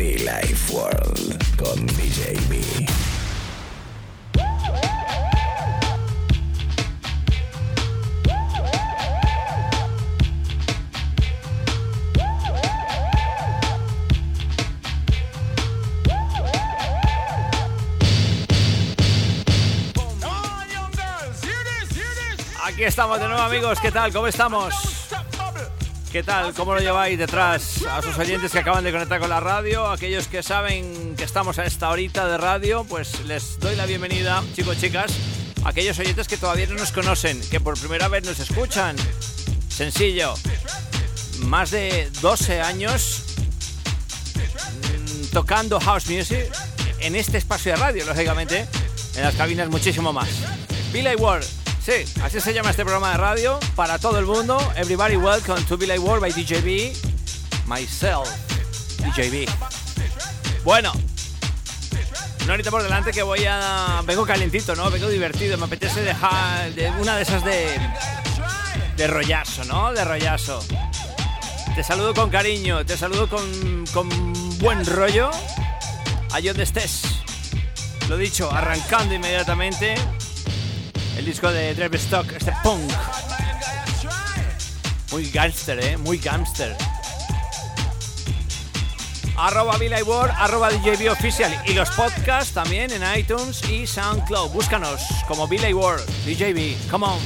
Be Life World con DJ B. Aquí estamos de nuevo amigos, ¿qué tal? ¿Cómo estamos? ¿Qué tal? ¿Cómo lo lleváis detrás? A sus oyentes que acaban de conectar con la radio, aquellos que saben que estamos a esta horita de radio, pues les doy la bienvenida, chicos chicas. Aquellos oyentes que todavía no nos conocen, que por primera vez nos escuchan. Sencillo. Más de 12 años mm, tocando house music en este espacio de radio, lógicamente. En las cabinas muchísimo más. Billy Ward, Sí, así se llama este programa de radio para todo el mundo. Everybody welcome to Billy World by DJB. Myself, DJB. Bueno, no ahorita por delante que voy a. Vengo calentito, ¿no? Vengo divertido. Me apetece dejar de una de esas de. de rollazo, ¿no? De rollazo. Te saludo con cariño, te saludo con, con buen rollo. Allí donde estés. Lo dicho, arrancando inmediatamente el disco de Dave Stock, este punk. Muy gangster, eh, muy gangster. Arroba Billy Ward, arroba DJB Official y los podcasts también en iTunes y SoundCloud. Búscanos como Billy Ward, DJB. Come on.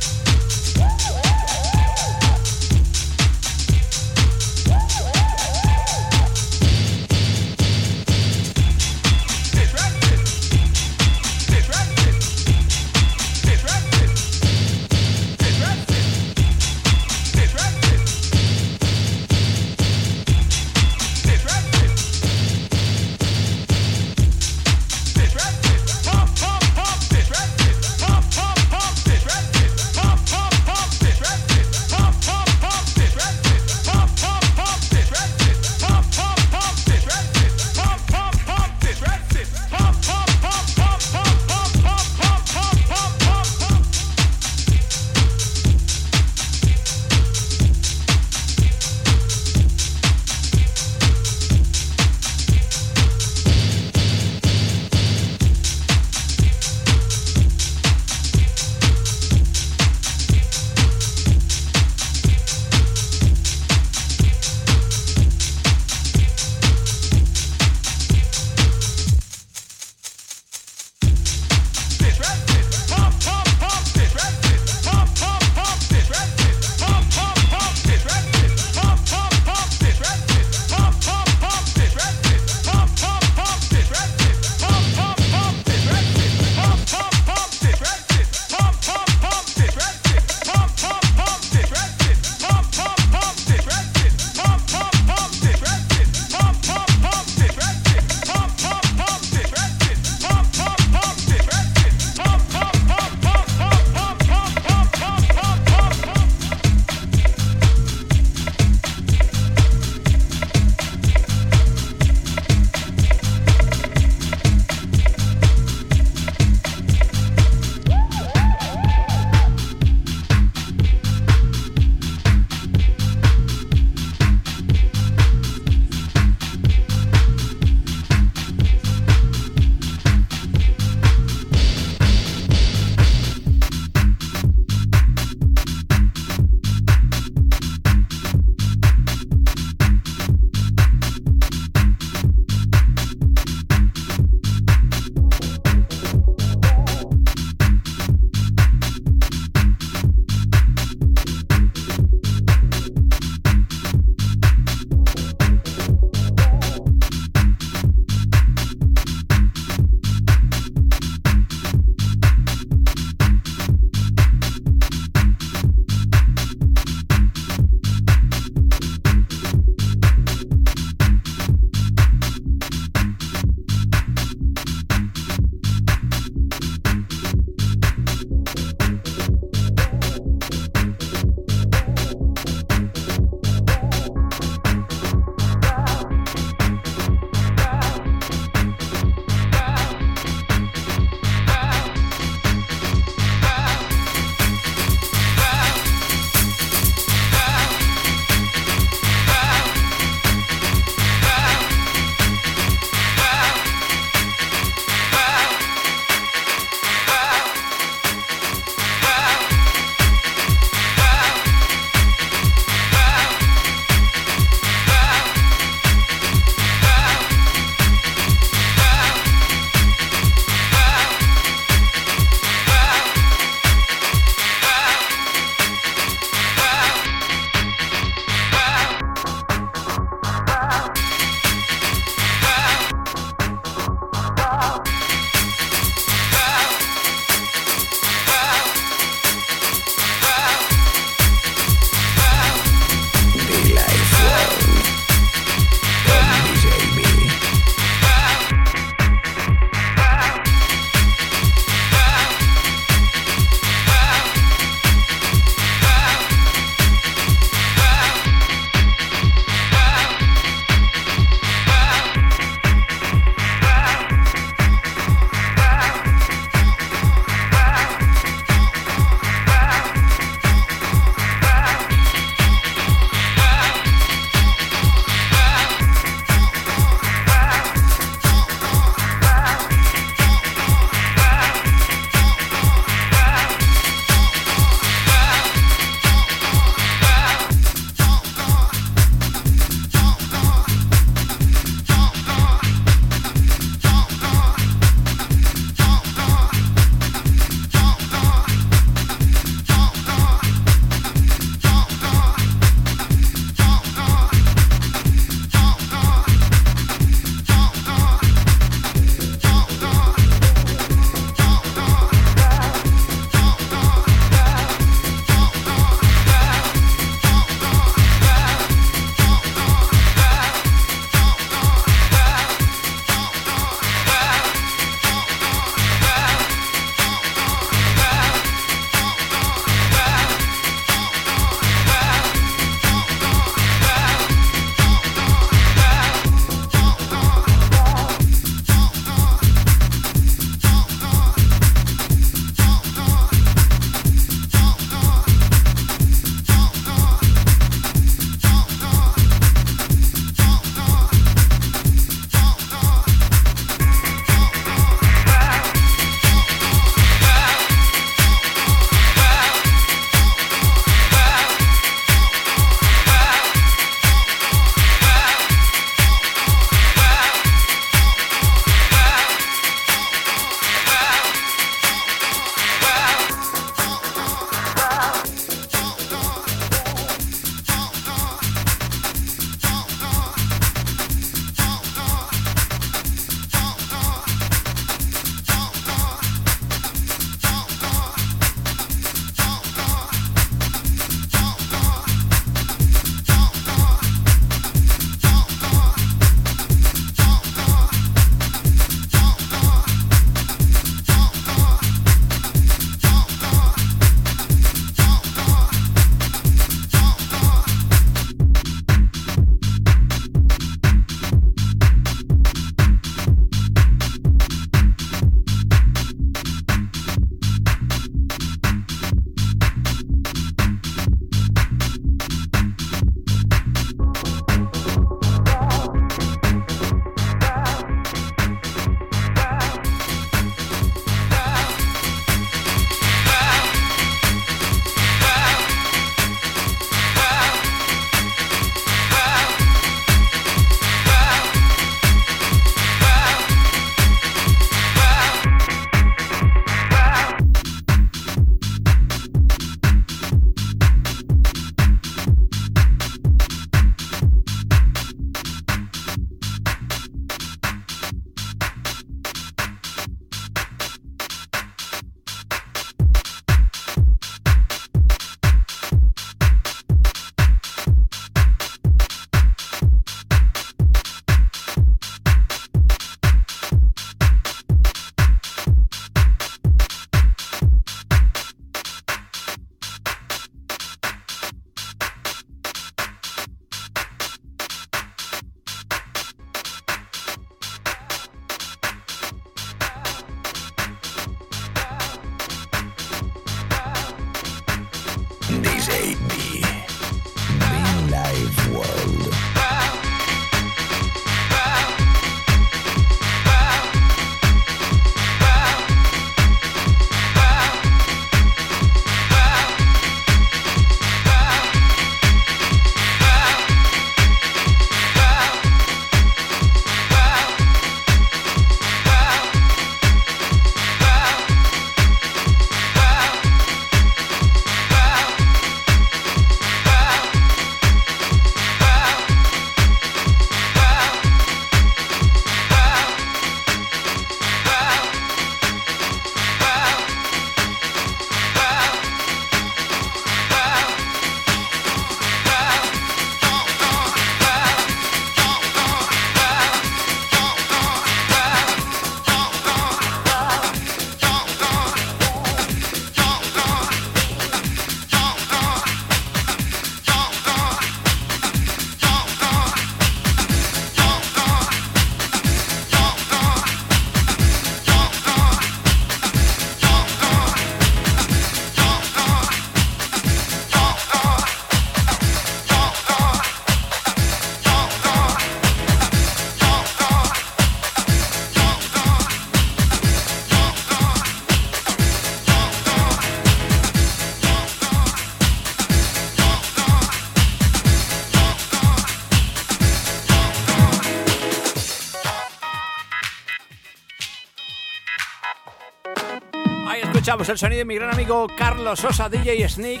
Escuchamos el sonido de mi gran amigo Carlos Sosa, DJ Sneak.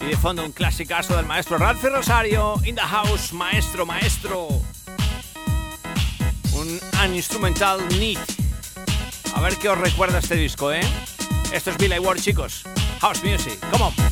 Y de fondo un clasicazo del maestro Ralph Rosario, In the House, maestro, maestro. Un, un instrumental neat. A ver qué os recuerda este disco, ¿eh? Esto es Billy Ward, chicos. House Music, come on.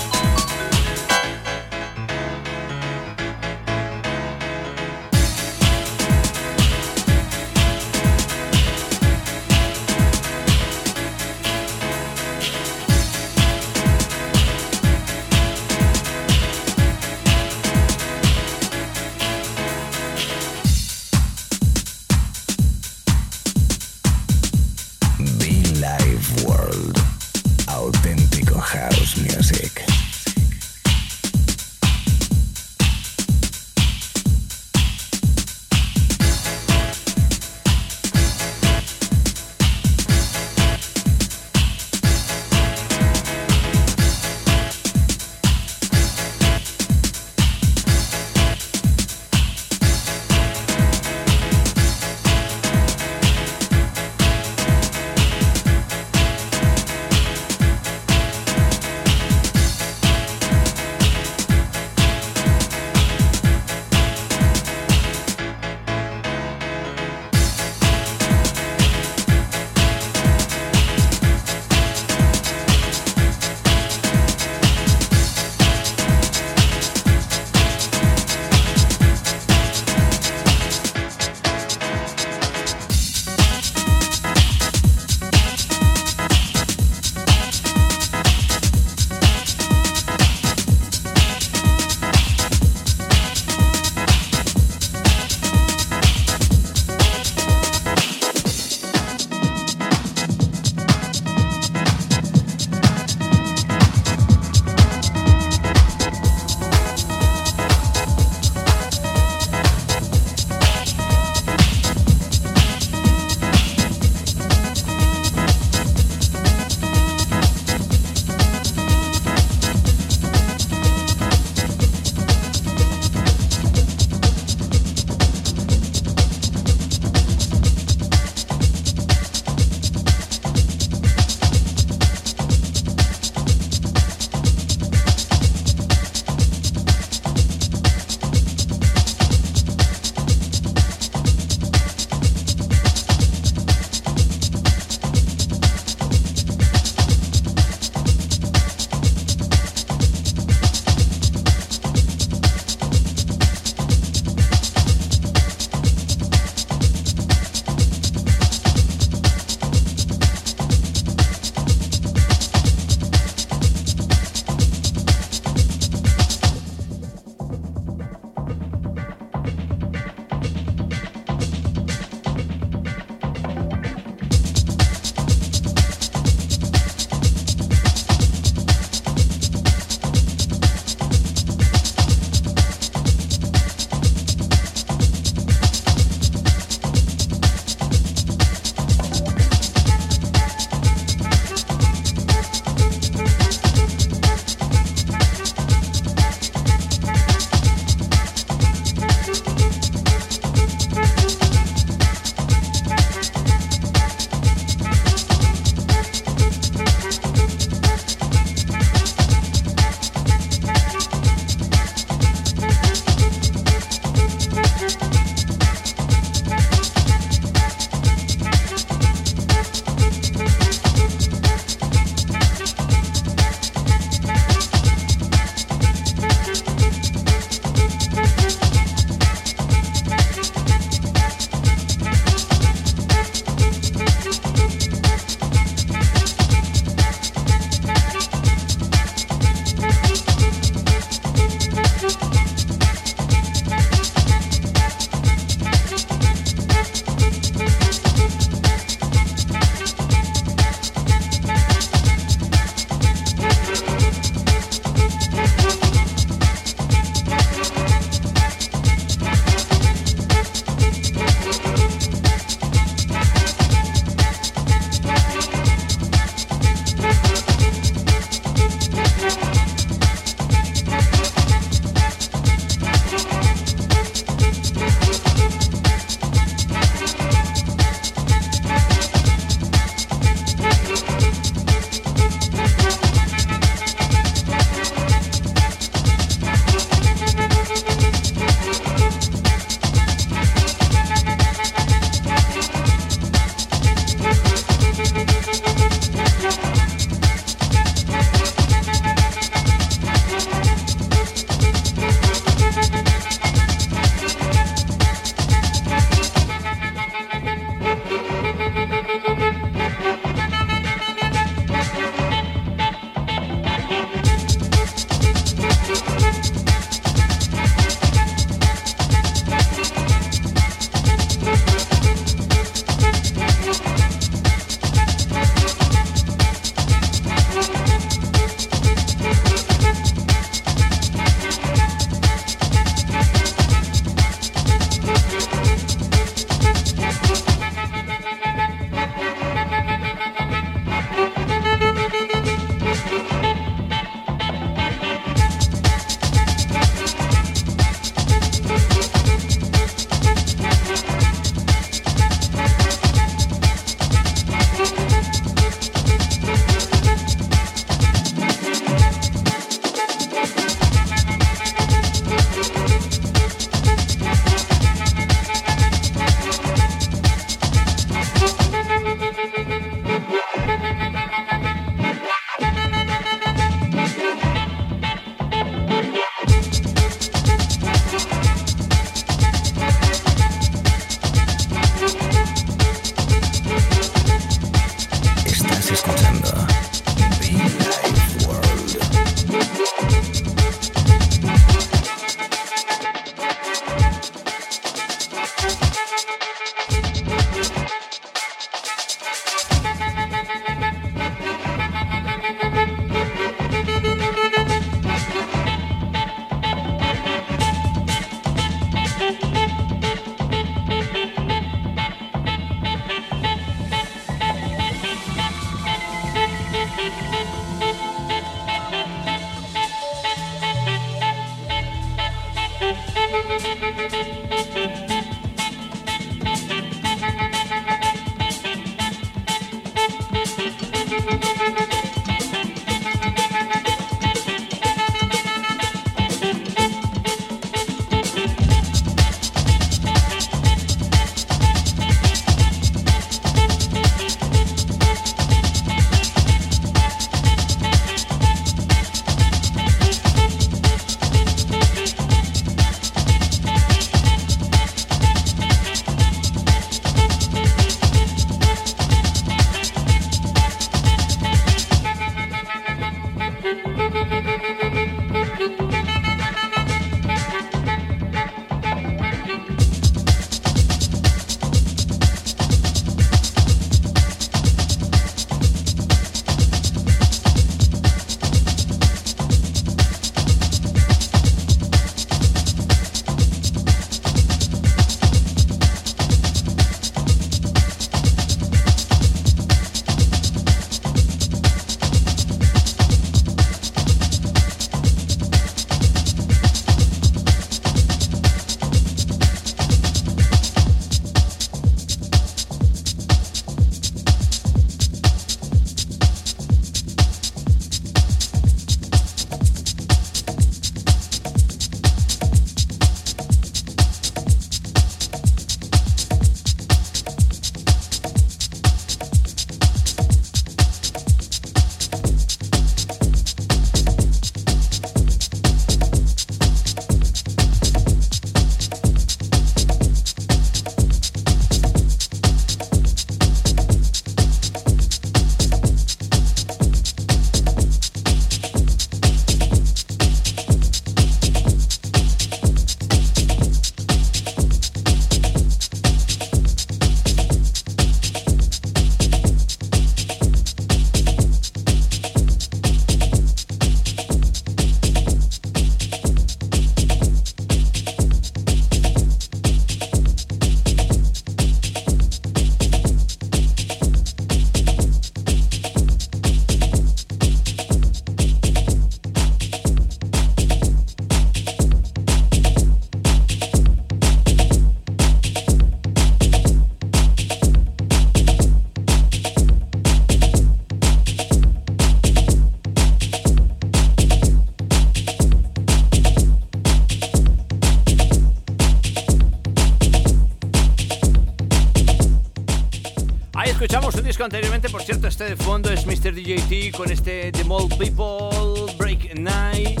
DJT con este The Mall People Break Night.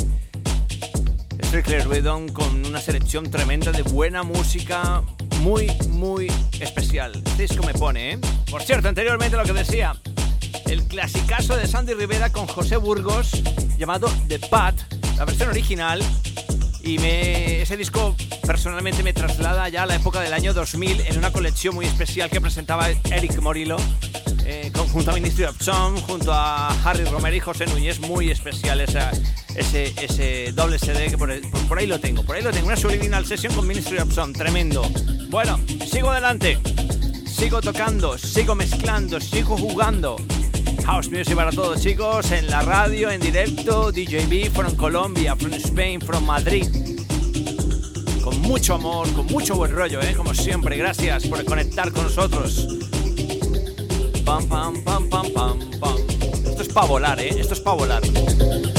Strickler Redon con una selección tremenda de buena música, muy, muy especial. Este disco me pone, ¿eh? Por cierto, anteriormente lo que decía, el clasicazo de Sandy Rivera con José Burgos, llamado The Pat, la versión original. Y me, ese disco personalmente me traslada ya a la época del año 2000 en una colección muy especial que presentaba Eric Morillo junto a Ministry of Sound, junto a Harry Romero y José Núñez, muy especial ese, ese doble CD que por, ahí lo tengo, por ahí lo tengo, una subliminal sesión con Ministry of Sound, tremendo. Bueno, sigo adelante, sigo tocando, sigo mezclando, sigo jugando. House Music para todos chicos, en la radio, en directo, DJB from Colombia, from Spain, from Madrid. Con mucho amor, con mucho buen rollo, ¿eh? como siempre. Gracias por conectar con nosotros. Esto es para volar, ¿eh? Esto es para volar.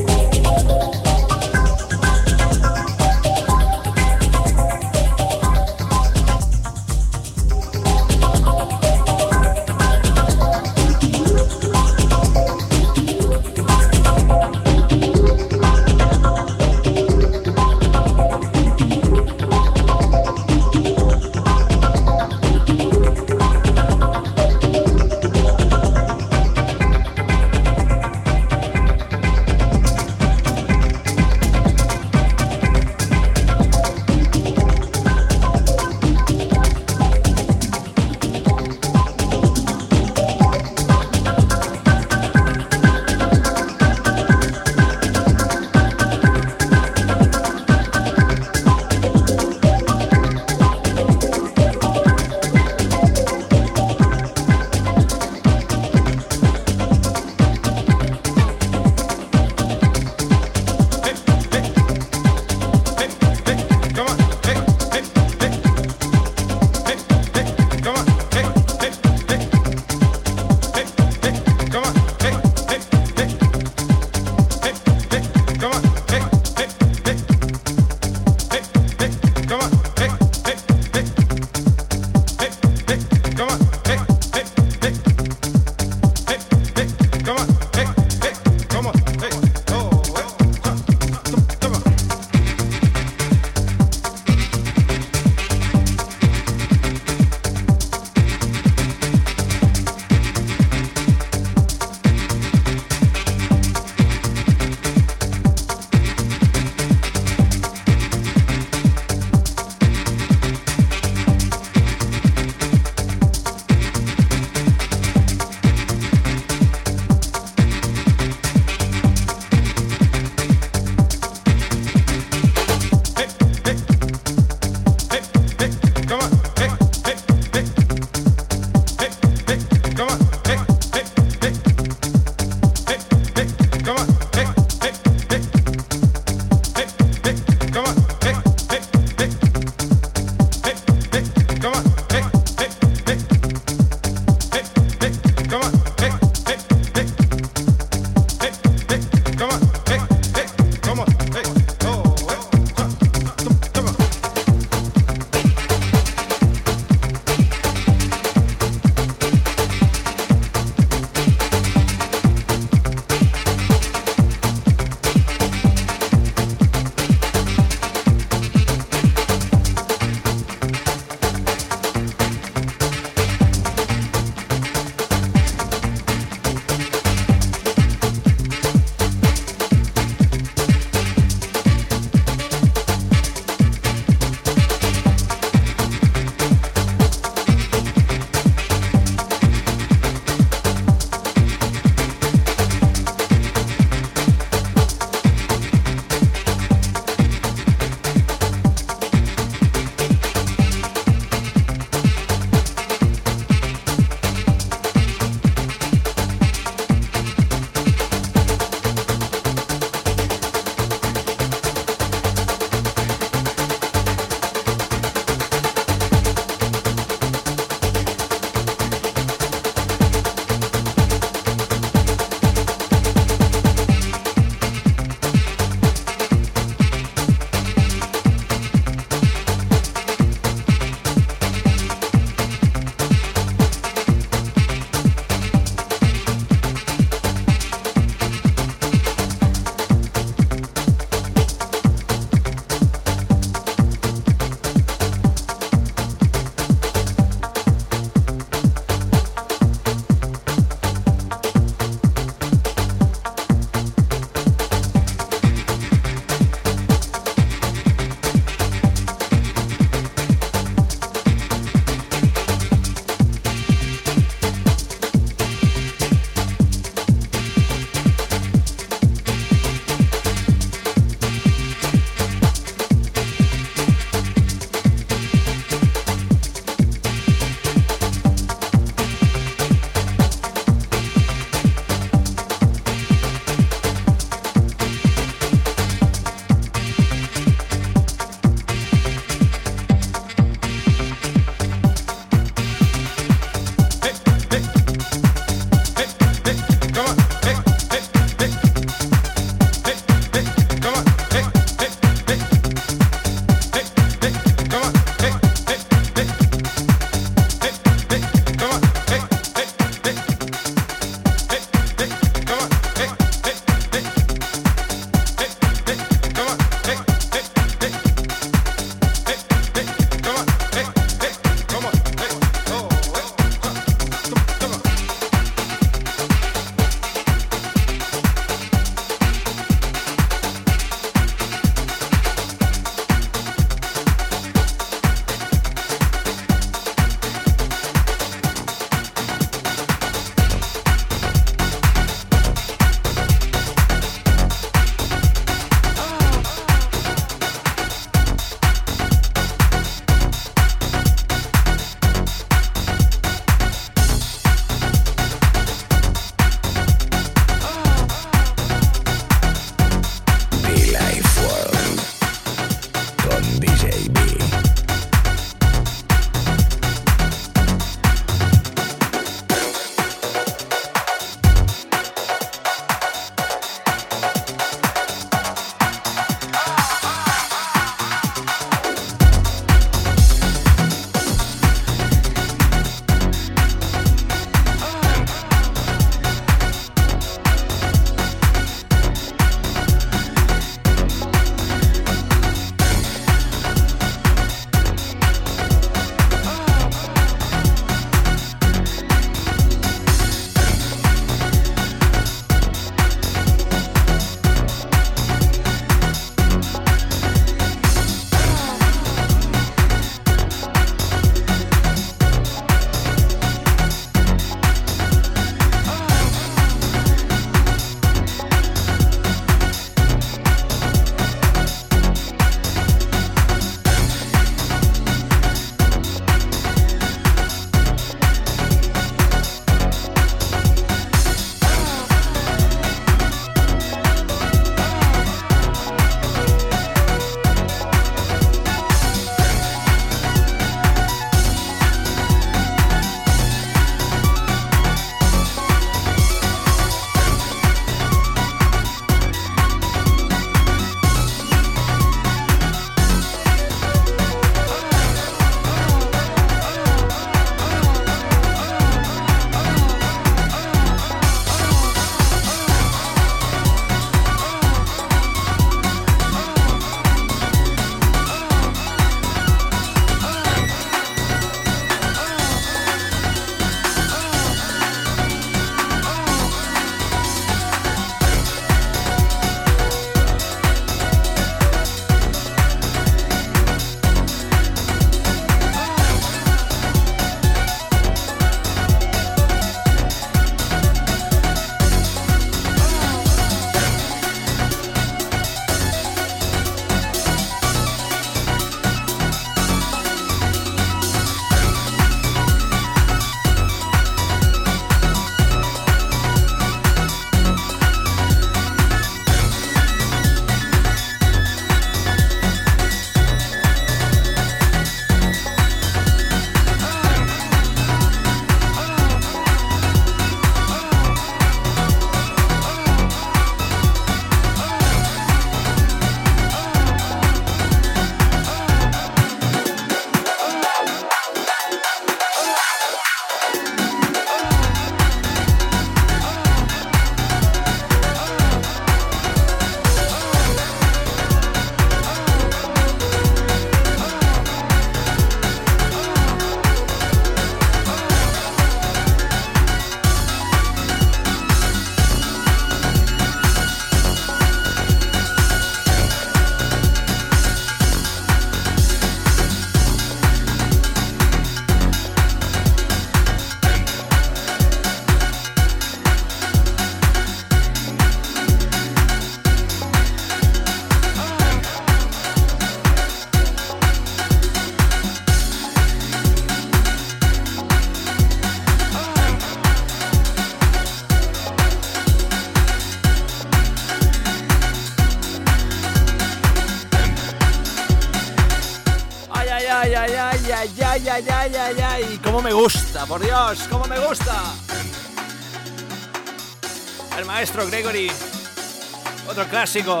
Clásico.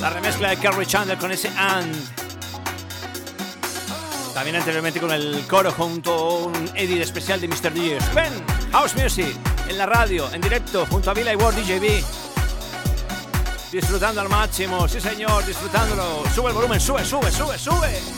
La remezcla de Kerry Chandler con ese and. También anteriormente con el coro junto a un edit especial de Mr. DJ. Pen, House Music, en la radio, en directo, junto a Villa y World DJB. Disfrutando al máximo, sí señor, disfrutándolo. Sube el volumen, sube, sube, sube, sube.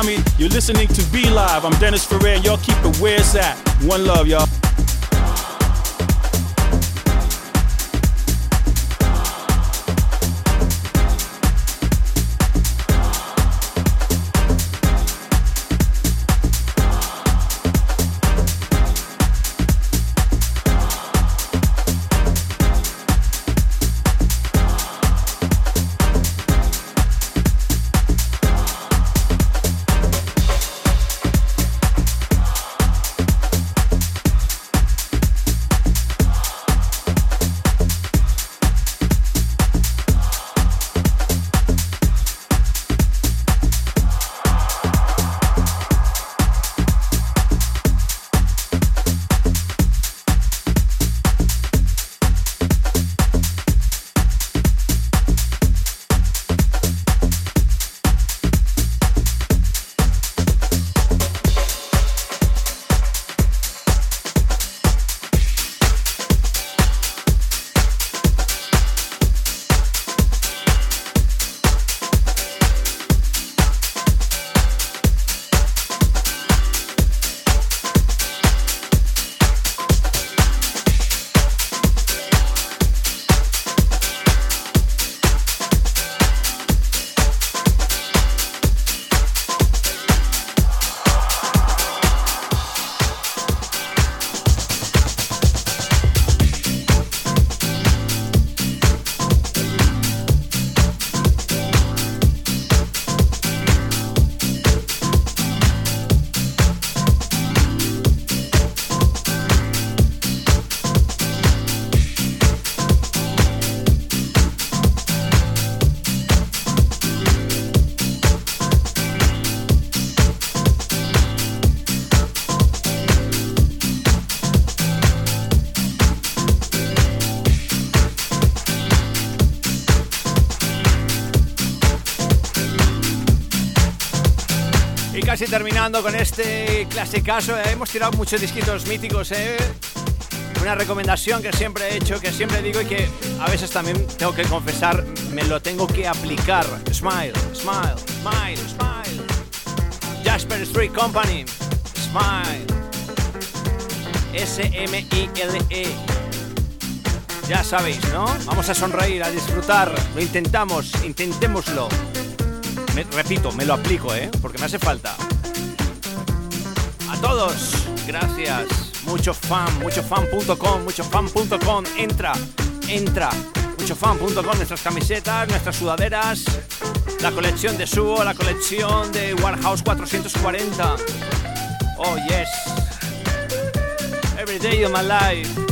Mommy. You're listening to Be Live. I'm Dennis Ferrer. Y'all keep it where it's at. One love, y'all. Terminando con este clasicazo. Eh, hemos tirado muchos disquitos míticos, ¿eh? Una recomendación que siempre he hecho, que siempre digo y que a veces también tengo que confesar, me lo tengo que aplicar. Smile, smile, smile, smile. Jasper Street Company. Smile. S-M-I-L-E. Ya sabéis, ¿no? Vamos a sonreír, a disfrutar. Lo intentamos, intentémoslo. Repito, me lo aplico, ¿eh? Porque me hace falta todos. Gracias. Mucho fan, muchofan.com, muchofan.com. Entra, entra. Muchofan.com, nuestras camisetas, nuestras sudaderas, la colección de Subo, la colección de Warehouse 440. Oh, yes. Every day of my life.